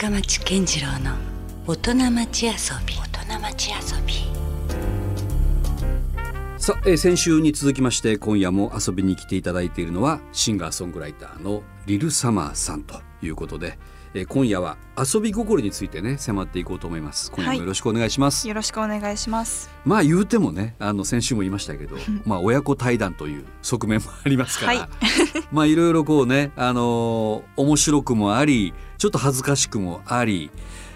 深町健次郎の大人町遊び。大人町遊び。さあ、えー先週に続きまして今夜も遊びに来ていただいているのはシンガーソングライターのリル・サマーさんということで、えー今夜は遊び心についてね迫っていこうと思います。今夜もよろしくお願いします、よろしくお願いします。まあ言うてもねあの先週も言いましたけど まあ親子対談という側面もありますから、はい。まあいろいろこうねあのー面白くもありちょっと恥ずかしくもあり、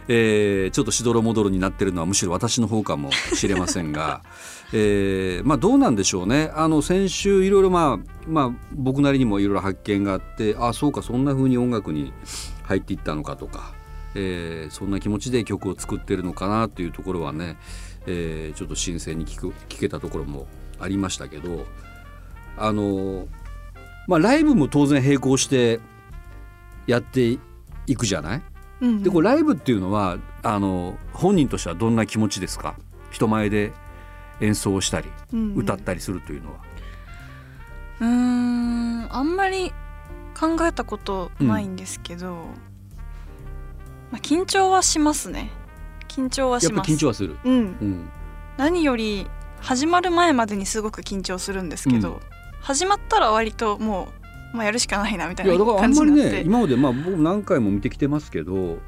えーちょっとしどろもどろになってるのはむしろ私の方かもしれませんが、えーまあどうなんでしょうね。あの先週いろいろまあまあ僕なりにもいろいろ発見があってあそうかそんな風に音楽に入っていったのかとか、えーそんな気持ちで曲を作ってるのかなっていうところはね、えーちょっと新鮮に聞く聞けたところもありましたけどあのまあライブも当然並行してやっていくじゃない？うんうん。でこれライブっていうのはあの本人としてはどんな気持ちですか？人前で演奏したりうんうん。歌ったりするというのは。うーんあんまり考えたことないんですけど、まあ、緊張はしますね。緊張はやっぱします緊張はする。うん。うん。何より始まる前までにすごく緊張するんですけど、うん。始まったら割ともう、まあ、やるしかないなみたいいやだからあな感んまりじになって、ね今までまあ僕何回も見てきてますけど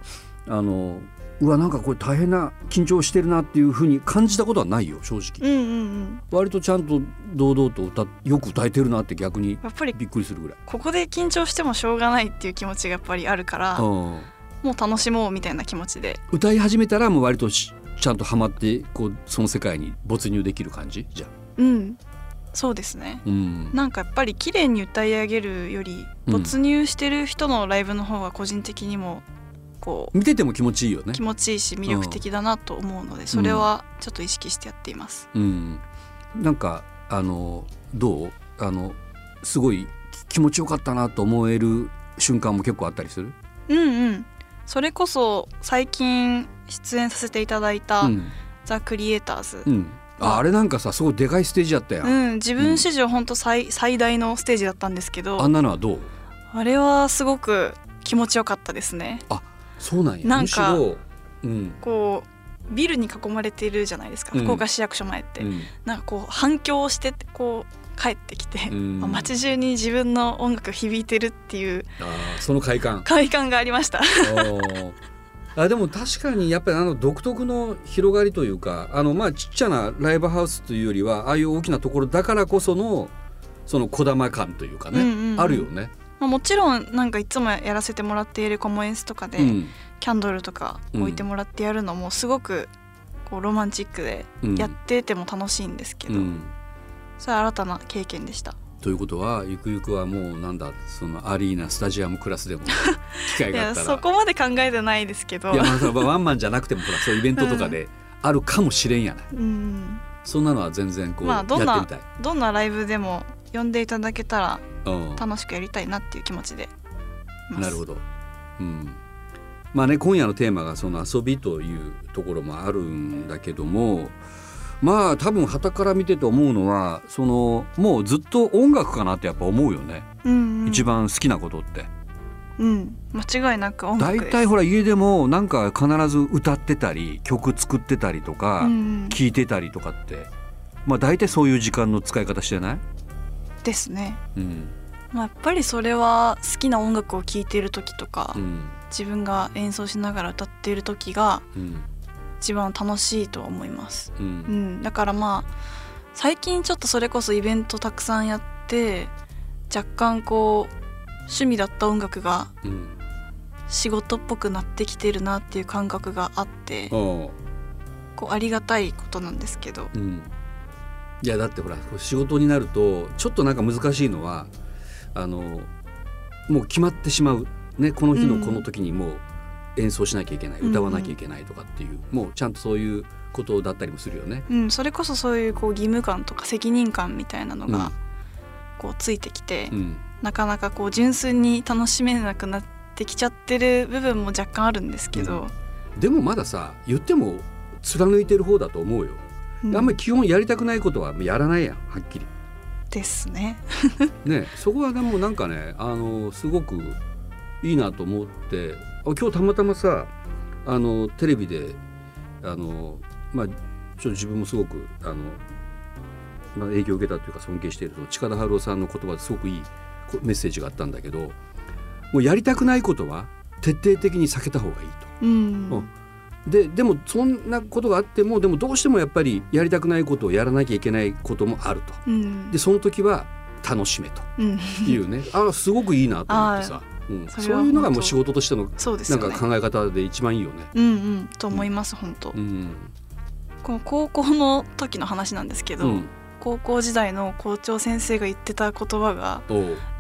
あのうわなんかこれ大変な緊張してるなっていうふうに感じたことはないよ正直。うんうんうん。割とちゃんと堂々と歌よく歌えてるなって逆にやっぱりびっくりするぐらい。ここで緊張してもしょうがないっていう気持ちがやっぱりあるから、うん。もう楽しもうみたいな気持ちで。歌い始めたらもう割としちゃんとハマってこうその世界に没入できる感じ？じゃあ。うん。そうですね。うん。なんかやっぱり綺麗に歌い上げるよりうん。没入してる人のライブの方が個人的にもこう見てても気持ちいいよね。気持ちいいし魅力的だなと思うのでそれはちょっと意識してやっています。うん。なんかあのどう？あのすごい気持ちよかったなと思える瞬間も結構あったりする？うんうん。それこそ最近出演させていただいたうん、「ザ・クリエイターズ。う」ん、ああれなんかさすごいでかいステージやったやん、うん、自分史上本当最最大のステージだったんですけどあんなのはどう？あれはすごく気持ちよかったですね。そうなんや。なんかむしろうん。こうビルに囲まれているじゃないですか、うん。福岡市役所前って、うん。なんかこう反響してこう帰ってきて、街中に自分の音楽響いてるっていうあーその快感。快感がありました。あでも確かにやっぱりあの独特の広がりというかあのまあちっちゃなライブハウスというよりはああいう大きなところだからこそのそのこだま感というかね、うんうんうん。あるよね。まあ、もちろんなんかいつもやらせてもらっているコモエンスとかで、うん。キャンドルとか置いてもらってやるのもすごくこうロマンチックでうん。やってても楽しいんですけど、うん。それは新たな経験でした。ということはゆくゆくはもうなんだそのアリーナスタジアムクラスでも 機会いがあったそこまで考えてないですけど。いやまあワンマンじゃなくてもほらそういうイベントとかであるかもしれんやない、うん、そんなのは全然こう、まあどんなやってみたい。どんなライブでも呼んでいただけたらうん楽しくやりたいなっていう気持ちでなるほど。うん。まあね今夜のテーマがその遊びというところもあるんだけども、まあ多分傍から見てて思うのはそのもうずっと音楽かなってやっぱ思うよね。うんうん、一番好きなことって。うん、間違いなく音楽大体ほら家でもなんか必ず歌ってたり曲作ってたりとか聴いてたりとかって、まあ大体そういう時間の使い方してない？ですね、うん。まあ、やっぱりそれは好きな音楽を聴いている時とか、うん。自分が演奏しながら歌っている時がうん。一番楽しいとは思います、う。うんん、だからまあ最近ちょっとそれこそイベントたくさんやって若干こう趣味だった音楽がうん。仕事っぽくなってきてるなっていう感覚があってこうありがたいことなんですけどうん、いやだってほら仕事になるとちょっとなんか難しいのはあのもう決まってしまう、ね、この日のこの時にもう演奏しなきゃいけない、うん歌わなきゃいけないとかっていうもうちゃんとそういうことだったりもするよね。うん、それこそそういうこう義務感とか責任感みたいなのうん。がこうついてきて、うん。なかなかこう純粋に楽しめなくなってきちゃってる部分も若干あるんですけど、でもまださ言っても貫いてる方だと思うよ。うんあんまり基本やりたくないことはやらないやんはっきり。ですね。ねそこはでもなんかねあのすごくいいなと思って今日たまたまさあのテレビであのまあちょっと自分もすごくあの、まあ、影響を受けたというか尊敬している近田春夫さんの言葉ですごくいいこメッセージがあったんだけどもうやりたくないことは徹底的に避けた方がいいと。うんうんででもそんなことがあってもでもどうしてもやっぱりやりたくないことをやらなきゃいけないこともあると。うん。でその時は楽しめと。うん。いうね。あすごくいいなと思ってさ、うん、そそういうのがもう仕事としてのなんそうですよね。か考え方で一番いいよね。うんうんと思います本当、うん。この高校の時の話なんですけど、うん、高校時代の校長先生が言ってた言葉が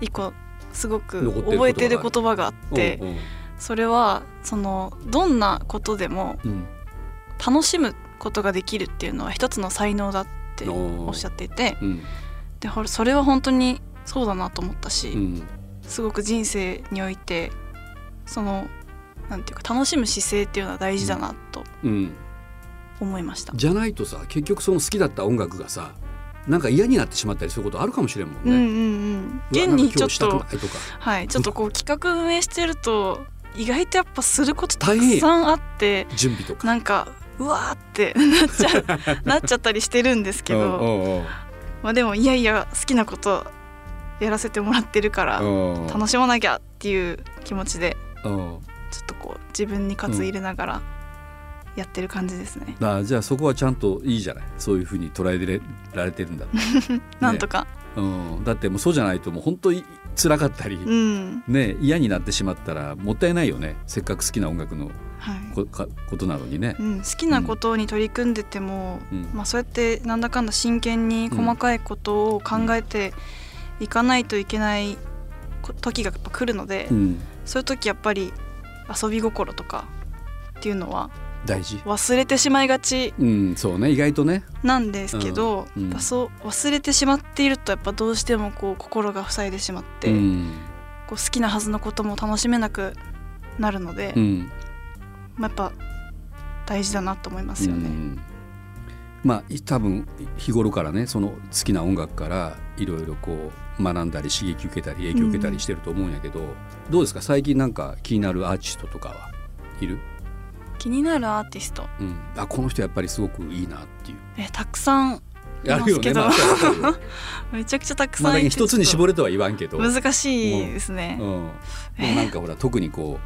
一個すごく覚えてる言葉があっておうおうそれはそのどんなことでもうん。楽しむことができるっていうのは一つの才能だっておっしゃっていてうん。でそれは本当にそうだなと思ったし、うん。すごく人生においてそのなんていうか楽しむ姿勢っていうのは大事だなとうん、思いました。じゃないとさ結局その好きだった音楽がさなんか嫌になってしまったりすることあるかもしれんもんね。うんうんうん、現にちょっとはいちょっとこう企画運営してると意外とやっぱすることたくさんあって準備とか。なんかうわーって なっちゃうなっちゃったりしてるんですけど、まあ、でもいやいや好きなことやらせてもらってるから楽しまなきゃっていう気持ちでちょっとこう自分に喝入れながらやってる感じですね。あじゃあそこはちゃんといいじゃない。そういうふうに捉えられてるんだ、なんとか、うん、だってもうそうじゃないともう本当に辛かったり、うん。ね嫌になってしまったらもったいないよね。せっかく好きな音楽のはい。ことなのにね。う。ん、好きなことに取り組んでても、うん。まあ、そうやってなんだかんだ真剣に細かいことを考えていかないといけないこ時がやっぱ来るので、うん、そういう時やっぱり遊び心とかっていうのは大事。忘れてしまいがち。うん、そうね意外とね。なんですけど、うんうん。そう忘れてしまっているとやっぱどうしてもこう心が塞いでしまって、うん。こう好きなはずのことも楽しめなくなるので、うん。まあ、やっぱ大事だなと思いますよね。うん。まあい多分日頃からねその好きな音楽からいろいろこう学んだり刺激受けたり影響受けたりしてると思うんやけど、どうですか？最近なんか気になるアーティストとかは？いる、気になるアーティストうん、あこの人やっぱりすごくいいなっていう。えたくさんいあるよね。ますけどまあ めちゃくちゃたくさんいてど一つに絞るれとは言わんけど。難しいですね、うん。でもなんかほら特にこ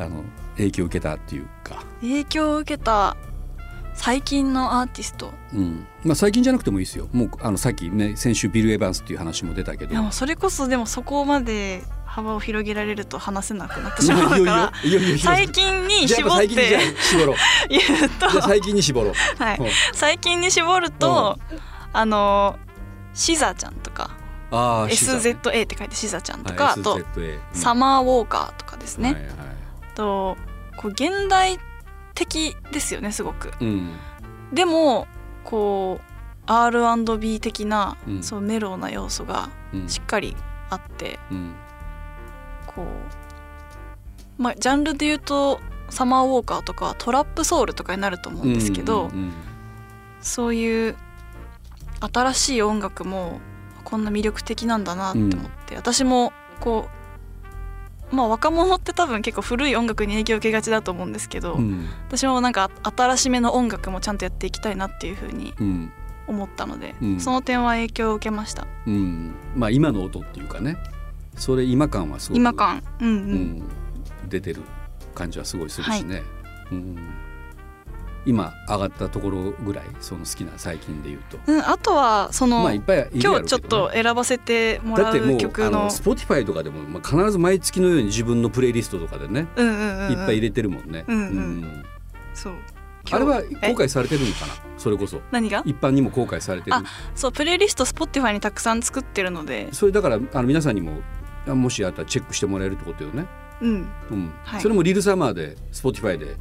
うあの影響を受けたっていうか。影響を受けた最近のアーティストうん、まあ最近じゃなくてもいいですよ。もうあのさっきね先週ビル・エヴァンスっていう話も出たけど。いやそれこそでもそこまで幅を広げられると話せなくなってしまうから最近に絞って。言うと、最近に絞ろう。はい。うん、最近に絞ると、あのシザちゃんとか SZA って書いてシザちゃんとか、あと SZA サマーウォーカーとかですね、はいはい。とこう現代的ですよねすごく。うん。でもこう R&B 的な、うん。そうメロウな要素がうん。しっかりあってうんこうまあジャンルで言うとサマーウォーカーとかはトラップソウルとかになると思うんですけど、うんうんそういう新しい音楽もこんな魅力的なんだなって思って、私もこうまあ若者って多分結構古い音楽に影響を受けがちだと思うんですけど、うん。私もなんか新しめの音楽もちゃんとやっていきたいなっていうふうにうん。思ったので、うん。その点は影響を受けました。うん。まあ今の音っていうかねそれ今感はすごく今感。うんう、うんん出てる感じはすごいするしね、うん。今上がったところぐらいその好きな最近で言うと。うんあとはその、まあいっぱいね。今日ちょっと選ばせてもらだってもうう曲のあの Spotify とかでも、まあ、必ず毎月のように自分のプレイリストとかでね、うんうんうんうん。いっぱい入れてるもんね、うんうんそう。あれは今日え？公開されてるのかな？それこそ。何が？一般にも公開されてる。あそうプレイリスト Spotify にたくさん作ってるので。それだからあの皆さんにもあもしあったらチェックしてもらえるってことよね、うん。うん。はい。それもリルサマーで Spotify で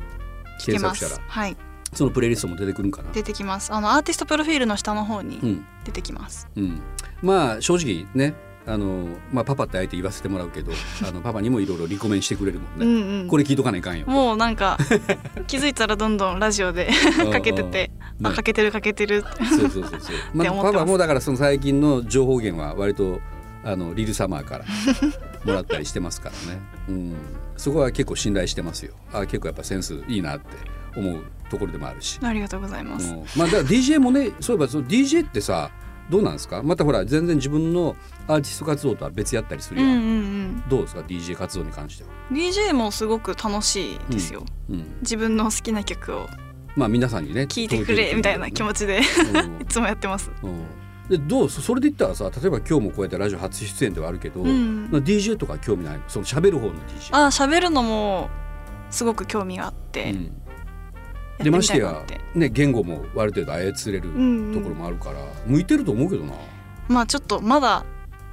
検索したら。すはいそのプレイリストも出てくるんかな。出てきます。あのアーティストプロフィールの下の方にうん。出てきます、うん、まあ正直ねあの、まあ、パパってあえて言わせてもらうけど あのパパにもいろいろリコメンしてくれるもんね、うんうん。これ聞いとかないかんよ。もうなんか 気づいたらどんどんラジオでかけてて、うんね。あかけてるかけてるそうそうそうそう、まあ、パパもだからその最近の情報源は割とあのリルサマーから もらったりしてますからね、うん、そこは結構信頼してますよ。あ結構やっぱセンスいいなって思うところでもあるし、ありがとうございます、うん。まあだから DJ もねそういえばその DJ ってさどうなんですか？またほら全然自分のアーティスト活動とは別やったりするやん、うんうんうん。どうですか？DJ 活動に関しては、DJ もすごく楽しいですよ、うん、自分の好きな曲をまあ皆さんにね聴いてくれみたいな気持ちでち、いつもやってます。うんうんでどうそそれで言ったらさ例えば今日もこうやってラジオ初出演ではあるけど、うん。まあ DJ とか興味ないの？その喋る方の DJ あ喋るのもすごく興味があって、うん。やってでまみしたてやね言語もある程度操れるうんうん。ところもあるから、向いてると思うけどな、まあちょっとまだ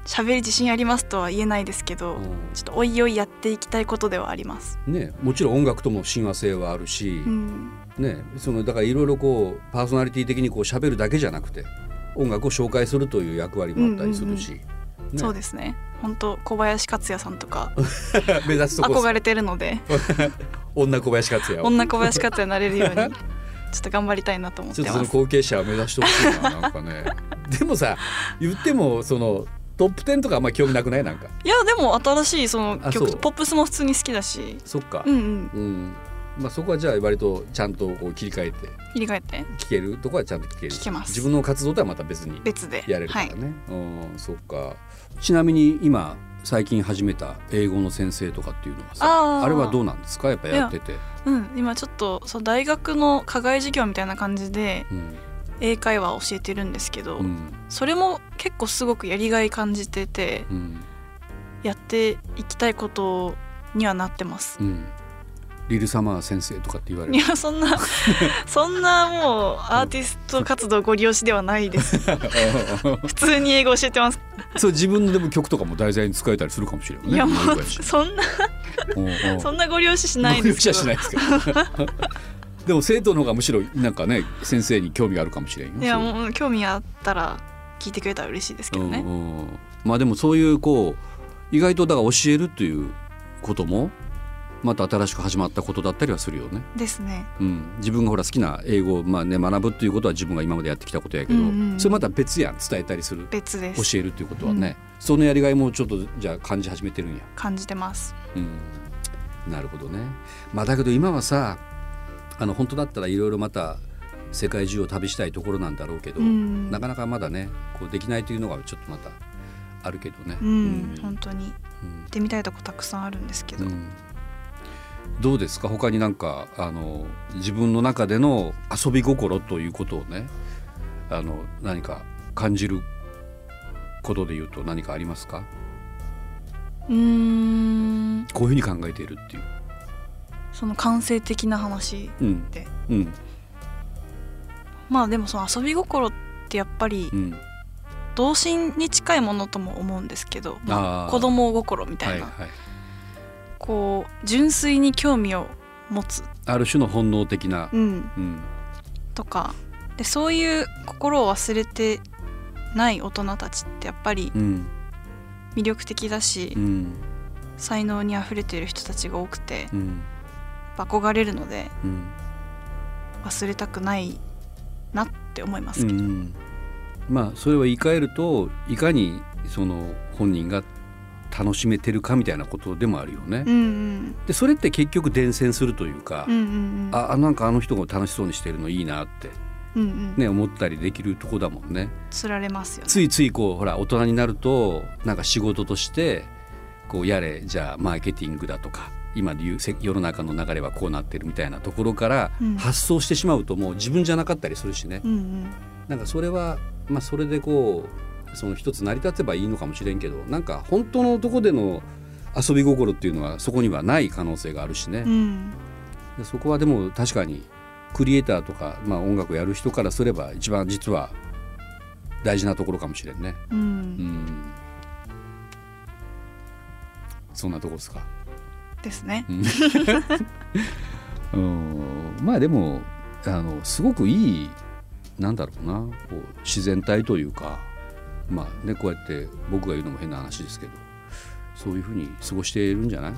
喋り自信ありますとは言えないですけど、うちょっとおいおいやっていきたいことではあります。んね、もちろん音楽とも親和性はあるし、うん、ね、そのだからいろいろこうパーソナリティ的にこう喋るだけじゃなくて音楽を紹介するという役割もあったりするし、ね。そうですね。本当小林克也さんとか。目指すとこ。憧れてるので、女小林克也を。女小林克也になれるように ちょっと頑張りたいなと思っちょってとそのます。後継者を目指してほしいななんかね。でもさ言ってもそのトップ10とかあんま興味なくないなんか。いやでも新しいその曲ポップスも普通に好きだし、そっか。うんうん。うんまあ、そこはじゃあ割とちゃんとこう切り替えて切り替えて。聞けるとこはちゃんと聞ける。聞けます。自分の活動とはまた別に。別で。やれるからはい、ね、うんそっか。ちなみに今最近始めた英語の先生とかっていうのはさあれはどうなんですか？やっぱやってて、うん、今ちょっとそう大学の課外授業みたいな感じでうん。英会話を教えてるんですけど、うん。それも結構すごくやりがい感じててうん。やっていきたいことにはなってます。うん、リルサマー先生とかって言われる。いやそんな そんなもうアーティスト活動ご利用しではないです。普通に英語教えてます、そう自分のでも曲とかも題材に使えたりするかもしれないね。いやもうそんなそんなご利用ししないですしないですけど。でも生徒の方がむしろなんかね先生に興味があるかもしれんよ。いやもう興味あったら聞いてくれたら嬉しいですけどね、まあでもそういうこう意外とだから教えるっていうこともまた新しく始まったことだったりはするよね。ですね。うん、自分がほら好きな英語を、まあね、学ぶっていうことは自分が今までやってきたことやけど、うんうんうん。それまた別やん伝えたりする。別です。教えるっていうことはね、そのやりがいもちょっとじゃあ感じ始めてるんや。感じてます。うん、なるほどね。まあだけど今はさあの本当だったらいろいろまた世界中を旅したいところなんだろうけど、うんなかなかまだねこうできないというのがちょっとまたあるけどね。うん、本当に。行うん。ってみたいとこたくさんあるんですけど、うんどうですか？他になんかあの自分の中での遊び心ということをねあの何か感じることで言うと何かありますか？うーん。こういうふうに考えているっていう。その感性的な話うん。でうん。まあでもその遊び心ってやっぱりうん。童心に近いものとも思うんですけど、まあ子供心みたいな、はいはい、こう純粋に興味を持つ、ある種の本能的な、うん、うん。とか。でそういう心を忘れてない大人たちってやっぱりうん。魅力的だし、うん。才能にあふれている人たちが多くてうん。憧れるのでうん。忘れたくないなって思いますけど、うん。まあそれは言い換えるといかにその本人が楽しめてるかみたいなことでもあるよね。うんうん。でそれって結局伝染するというか、うんうんうん。ああなんかあの人が楽しそうにしてるのいいなって、うんうん。ね、思ったりできるとこだもんね。つられますよね。ついついこうほら大人になるとなんか仕事としてこうやれじゃあマーケティングだとか今でいうせ世の中の流れはこうなってるみたいなところからうん。発想してしまうともう自分じゃなかったりするしね、うんうん。なんかそれはまあそれでこうその一つ成り立てばいいのかもしれんけどなんか本当のとこでの遊び心っていうのはそこにはない可能性があるしね、うん。でそこはでも確かにクリエイターとか、まあ、音楽をやる人からすれば一番実は大事なところかもしれんね。ううん。んそんなとこですか？ですね。うん。まあでもあのすごくいいなんだろうなこう自然体というかまあねこうやって僕が言うのも変な話ですけどそういうふうに過ごしているんじゃない？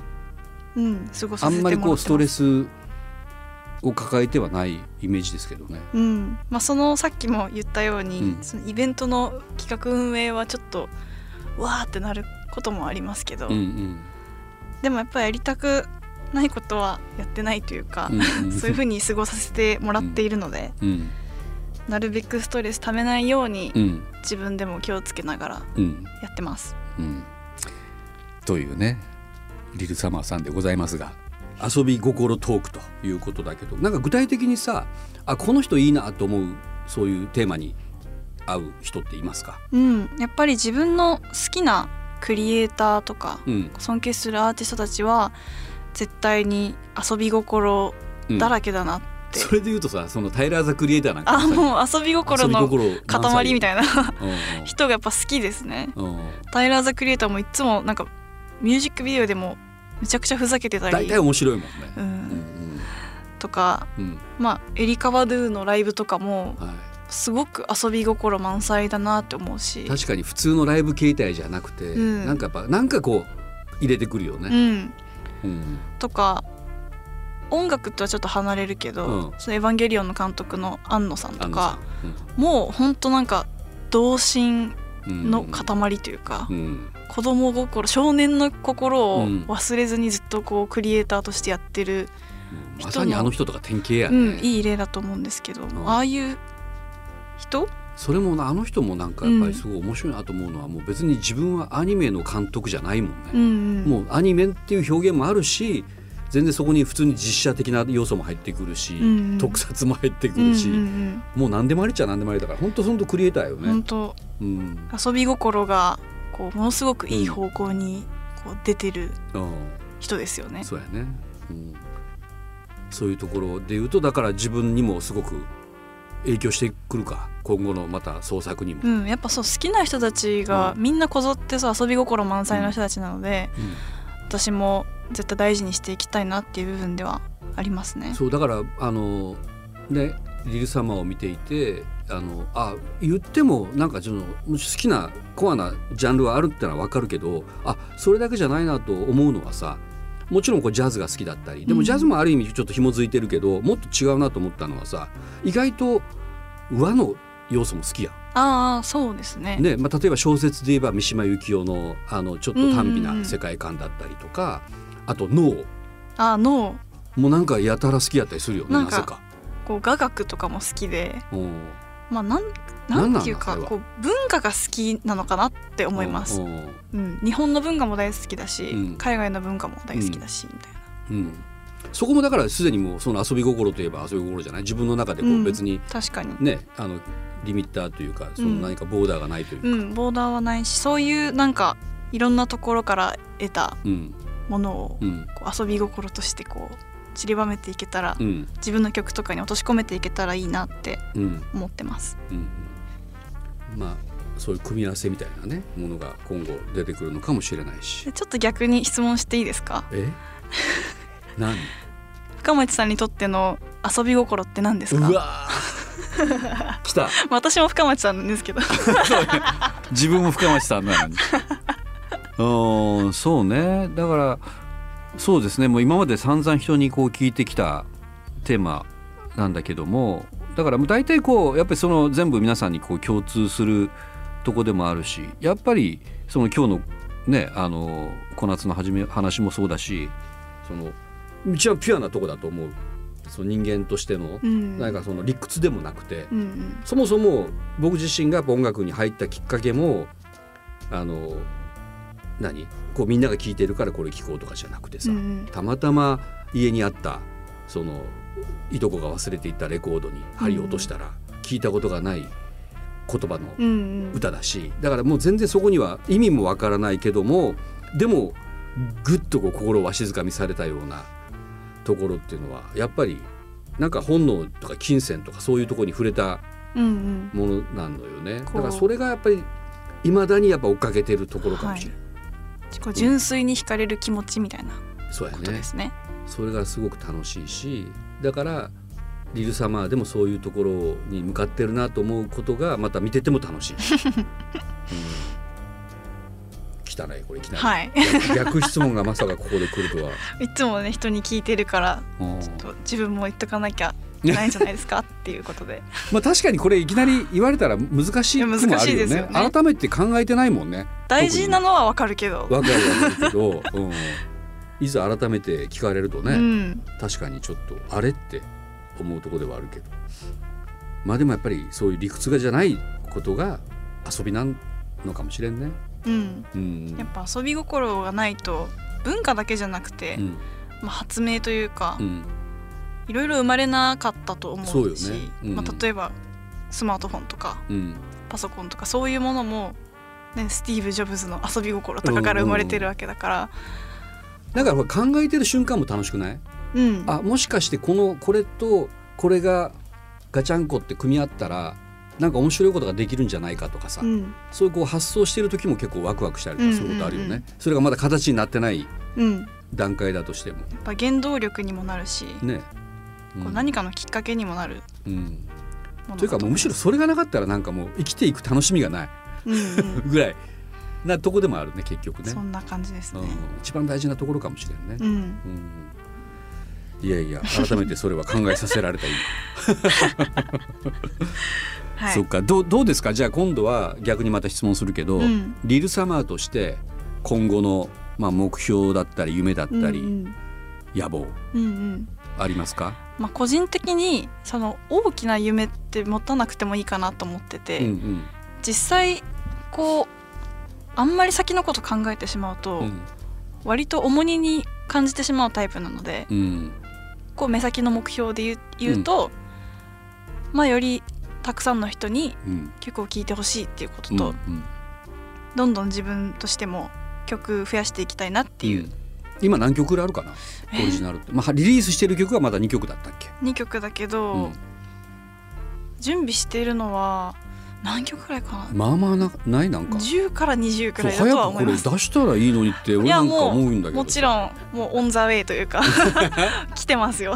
うん過ごさあんまりこうストレスを抱えてはないイメージですけどね。うん。まあ、そのさっきも言ったように、うん。そのイベントの企画運営はちょっとわーってなることもありますけど、うんうん。でもやっぱりやりたくないことはやってないというか、うんうん。そういうふうに過ごさせてもらっているので、うんなるべくストレスためないようにうん。自分でも気をつけながらうん。やってます。うん。というねリルサマーさんでございますが遊び心トークということだけどなんか具体的にさあこの人いいなと思うそういうテーマに合う人っていますか、うん、やっぱり自分の好きなクリエイターとかうん。尊敬するアーティストたちは絶対に遊び心うん。だらけだなって、それで言うとさそのタイラー・ザ・クリエイターなんかあもう遊び心の塊みたいなな人がやっぱ好きですね。タイラー・ザ・クリエイターもいつもなんかミュージックビデオでもめちゃくちゃふざけてたり。大体面白いもんね。ううんん、とかうん。うんまあエリカ・バドゥのライブとかもはすごく遊び心満載だなって思うし。い、確かに普通のライブ形態じゃなくて、うん。なんかやっぱなんかこう入れてくるよね。うん、うん。とか音楽とはちょっと離れるけど、うん。そのエヴァンゲリオンの監督の庵野さんとかあもうほんとなんか童心うんの塊というか、うん。子供心少年の心をうん。忘れずにずっとこうクリエイターとしてやってる、まさにあの人とか典型やね。うん、いい例だと思うんですけど、ん。ああいう人？それもなあの人もなんかやっぱりすごい面白いなと思うのは、もう別に自分はアニメの監督じゃないもんね。うんうん。もうアニメっていう表現もあるし全然そこに普通に実写的な要素も入ってくるし、うんうん。特撮も入ってくうんるし、うんうんもう何でもありっちゃ何でもありだから本当本当クリエイターよね。本当。うん。遊び心がこうものすごくいい方向にこう出てるうん人ですよね。そうやね、うん、そういうところで言うとだから自分にもすごく影響してくるか。今後のまた創作にも。うん、やっぱそう好きな人たちがうみんなこぞってそう遊び心満載の人たちなので、私も絶対大事にしていきたいなっていう部分ではありますね。そうだからあのねリル様を見ていてあのあ言ってもなんかその好きなコアなジャンルはあるってのは分かるけどあそれだけじゃないなと思うのはさもちろんこうジャズが好きだったりでうんもジャズもある意味ちょっと紐づいてるけど、もっと違うなと思ったのはさ意外と和の要素も好きやん。ああそうですね。ねまあ、例えば小説で言えば三島由紀夫のあのちょっと短美な世界観だったりとか、あと脳。ああのもうなんかやたら好きやったりするよねなぜか。こう雅楽とかも好きで、うん。まあなんなんていうかこう文化が好きなのかなって思います。うん日本の文化も大好きだし、うん。海外の文化も大好きだし、みたいな。うん。そこもだからすでにもうその遊び心といえば遊び心じゃない？自分の中でこううん。別に確かに。ね、あのリミッターというかその何かボーダーがないというか、うん、ボーダーはないしそういうなんかいろんなところから得たうんものをうんこう遊び心としてこう散りばめていけたら、うん。自分の曲とかに落とし込めていけたらいいなってうん。思ってます。うんまあそういう組み合わせみたいなねものが今後出てくるのかもしれないし。でちょっと逆に質問していいですか？え？何？深町さんにとっての遊び心って何ですか？うわー。来た。私も深町さんなんですけど。自分も深町さんなのにうんそうね。だからそうですね。もう今まで散々人にこう聞いてきたテーマなんだけどもだからもう大体こうやっぱりその全部皆さんにこう共通するとこでもあるしやっぱりその今日のねあの小夏の始め話もそうだしその一番ピュアなとこだと思うその人間としての、うんなんかその理屈でもなくて、うんうん。そもそも僕自身が音楽に入ったきっかけもあの何？こうみんなが聴いてるからこれ聴こうとかじゃなくてさ、うんうん。たまたま家にあったそのいとこが忘れていったレコードに針を落としたら聞いたことがない言葉のうんうん。歌だしだからもう全然そこには意味もわからないけどもでもぐっとこう心をわしづかみされたようなところっていうのはやっぱりなんか本能とか金銭とかそういうところに触れたうんうん。ものなのよね。だこう。からそれがやっぱりいまだにやっぱ追っかけてるところかもしれない、こう純粋に惹かれる気持ちみたいなことですね。それがすごく楽しいしだからリルサマーでもそういうところに向かってるなと思うことがまた見てても楽しい、うん、来たねこれい。きなり、はい。逆逆質問がまさかここで来るとは、いつもね人に聞いてるからうん。ちょっと自分も言っとかなきゃないんじゃないですかっていうことで。まあ確かにこれいきなり言われたら難しいもあ難しるよね。いですよね。改めて考えてないもんね。大事なのはわかるけど、わかるわかるけど、うん、いざ改めて聞かれるとね、うん、確かにちょっとあれって思うところではあるけど。まあでもやっぱりそういう理屈がじゃないことが遊びなんのかもしれんね。うん、うん。やっぱ遊び心がないと文化だけじゃなくて、うん。まあ、発明というか、うんいろいろ生まれなかったと思うしね。うん。まあ、例えばスマートフォンとかうん。パソコンとかそういうものも、ね、スティーブ・ジョブズの遊び心とかから生まれてるわけだから、だから考えてる瞬間も楽しくない？うん。あもしかしてこのこれとこれがガチャンコって組み合ったらなんか面白いことができるんじゃないかとかさ、うん。そういうこう発想してる時も結構ワクワクしたりとかすることあるよね、うんうんうんそれがまだ形になってない段階だとしても。っぱ原動力にもなるし、ね、こう何かのきっかけにもなるうん、というかもうむしろそれがなかったらなんかもう生きていく楽しみがないうんうん。ぐらいなとこでもあるね結局ね。そんな感じですね。うん、一番大事なところかもしれんね、うん、うん。いやいや改めてそれは考えさせられた今、はい。そっか。どうどうですか？じゃあ今度は逆にまた質問するけど、うん。リルサマーとして今後の、まあ、目標だったり夢だったり、うん野望。うんうんうんありますか、まあ、個人的にその大きな夢って持たなくてもいいかなと思ってて、うんうん。実際こうあんまり先のこと考えてしまうと、うん。割と重荷に感じてしまうタイプなので、うん。こう目先の目標で言う言うと、まあよりたくさんの人にうん。曲を聴いてほしいっていうことうんと、うん。どんどん自分としても曲増やしていきたいなっていう、うん今何曲ぐらいあるかな？オリジナルって、まあ、リリースしてる曲はまだ2曲だったっけ、2曲だけど、うん。準備しているのは何曲くらいかな？まあまあなないなんか。10から20くらいだとは早くこれ思います出したらいいのにって俺なんか思うんだけどもちろんもうオン・ザ・ウェイというか 来てますよ。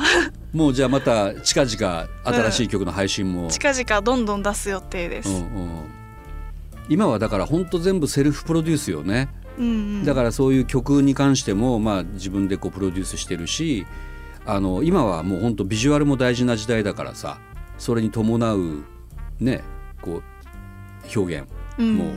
もうじゃあまた近々新しい曲の配信も、近々どんどん出す予定です、うんうん。今はだから本当全部セルフプロデュースよね、うんうんだからそういう曲に関してもまあ自分でこうプロデュースしてるしあの今はもう本当ビジュアルも大事な時代だからさそれに伴うねこう表現うん。もう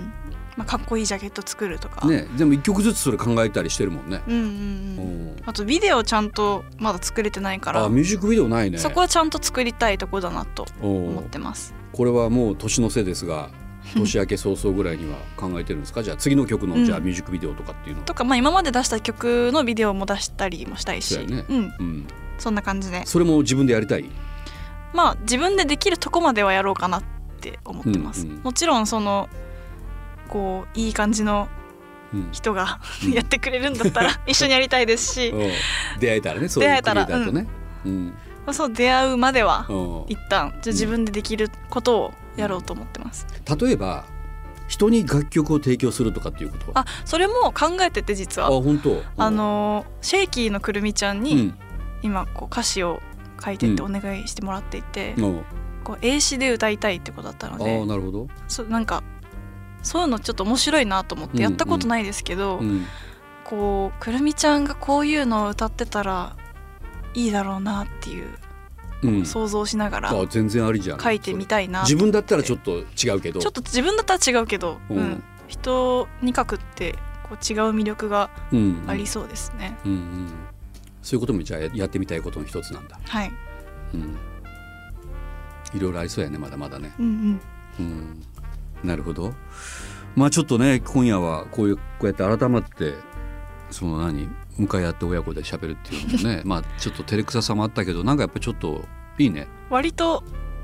まあ、かっこいいジャケット作るとか、ねでも一曲ずつそれ考えたりしてるもんね。うんうんううん。んあとビデオちゃんとまだ作れてないからあミュージックビデオないね。そこはちゃんと作りたいとこだなと思ってます。これはもう年の瀬ですが 年明け早々ぐらいには考えてるんですか？じゃあ次の曲の、うん。じゃあミュージックビデオとかっていうのとか、まあ、今まで出した曲のビデオも出したりもしたいし。そうやね。うん、うん、そんな感じで。それも自分でやりたい？まあ自分でできるとこまではやろうかなって思ってます、うんうんもちろんそのこういい感じのうん。人がうん。やってくれるんだったら 一緒にやりたいですし、うん。出会えたらねそういう出会えたらクリエイターとね。うん。まあそう出会うまではうん。一旦。じゃあ自分でできることをやろうと思ってます、例えば人に楽曲を提供するとかっていうことは？あそれも考えてて実あは本当？あのーシェイキーのくるみちゃんにうん。今こう歌詞を書いてってお願いしてもらっていて、う。んこう英詞で歌いたいってことだったのあであなるほど、そうなんかそういうのちょっと面白いなと思ってやったことないですけど、うん、こうくるみちゃんがこういうのを歌ってたらいいだろうなっていううん、想像しながらあ全然ありじゃん。書いてみたいな。自分だったらちょっっと違うけど。ちょっと自分だったら違うけど、ううんん。人に書くってこう違う魅力がうん。ありそうですね、うんうん、そういうこともじゃあややってみたいことの一つなんだ、はい、うん、いろいろありそうやねまだまだね、うんうん、うん、なるほど。まあちょっとね今夜はこういうこうやって改まってその何？向かい合って親子で喋るっていうのもね まあちょっと照れくささもあったけどなんかやっぱちょっといいね。割と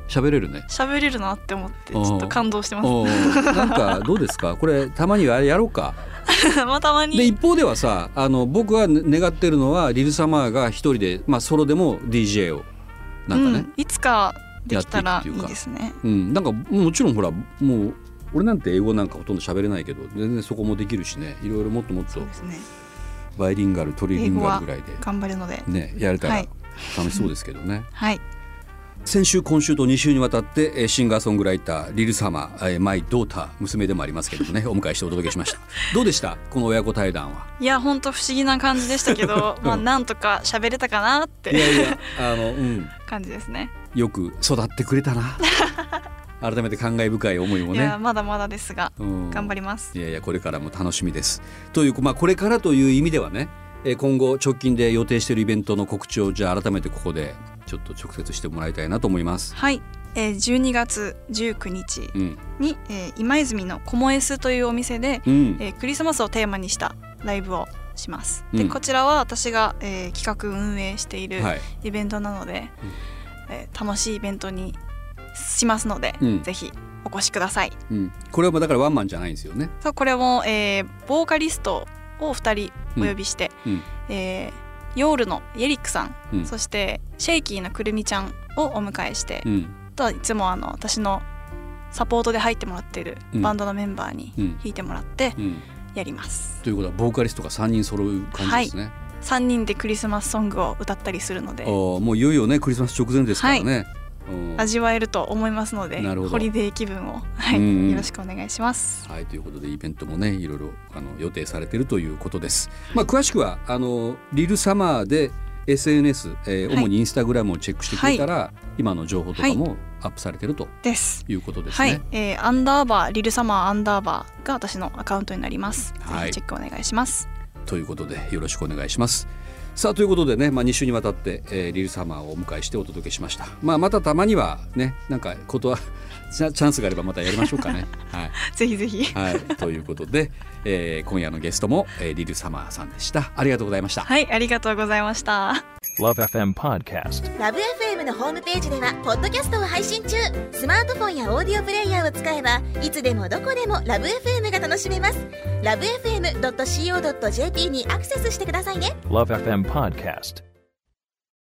喋れるね。喋れるなって思ってちょっと感動してます。なんかどうですか？これたまにはやろうか。まあたまでに一方ではさあの僕は願ってるのはリルサマーが一人で、まあ、ソロでも DJ をなんかね、うん、いつかできたらいいですね。うん。なんかもちろんほらもう俺なんて英語なんかほとんど喋れないけど全然そこもできるしね。いろいろもっともっとそうですねバイリンガルトリリンガルぐらいで頑張るので。ねやれたらはい。楽しそうですけどね、はい。先週今週と2週にわたってえーシンガーソングライターリルサマイドーター娘でもありますけどもね お迎えしてお届けしました。どうでした？この親子対談は。いや本当不思議な感じでしたけど、まあなんとか喋れたかなっいてやいやあのうん。感じですね。よく育ってくれたな改めて感慨深い思いもいやね、まだまだですがうん。頑張ります。いやいやこれからも楽しみです。というまあこれからという意味ではねえー今後直近で予定しているイベントの告知をじゃあ改めてここでちょっと直接してもらいたいなと思います。はい、えー、12月19日うん、に、えー今泉のコモエスというお店で、うん、えークリスマスをテーマにしたライブをします。で、うん。こちらは私が、えー企画運営しているはい、イベントなので、えー楽しいイベントにしますので、うん。ぜひお越しください。うん、これはだからワンマンじゃないんですよね。そうこれも、えーボーカリストを2人お呼びして、うん。えーヨールのイエリックさん、うん。そしてシェイキーのくるみちゃんをお迎えして、うん、あとはいつもあの私のサポートで入ってもらっているうん。バンドのメンバーにうん。弾いてもらってうん、やります。ということはボーカリストが3人揃う感じですね。3人でクリスマスソングを歌ったりするので。もういよいよねクリスマス直前ですからね。うん味わえると思いますのでホリデー気分を、はいよろしくお願いします。はいということでイベントもねいろいろあの予定されているということです。まあ詳しくはあのリルサマーで SNS、えーはい主にインスタグラムをチェックしてくれたら、今の情報とかもアップされてるとです。いうことですね。はい、えーアンダーバーリルサマーアンダーバーが私のアカウントになります。はいチェックお願いします。ということでよろしくお願いします。さあということでね、まあ、2週にわたって、えーリルサマーをお迎えしてお届けしました。まあ、またたまにはねなんかことは チャチャンスがあればまたやりましょうかね。はいぜひぜひ。はい、ということで、えー今夜のゲストも、えーリルサマーさんでした。ありがとうございました。はい、ありがとうございました。Love FM Podcast. ラブ f m のホームページではポッドキャストを配信中スマートフォンやオーディオプレイヤーを使えばいつでもどこでもラブ f m が楽しめますラブ FM.co.jp にアクセスしてくださいね Love FM Podcast.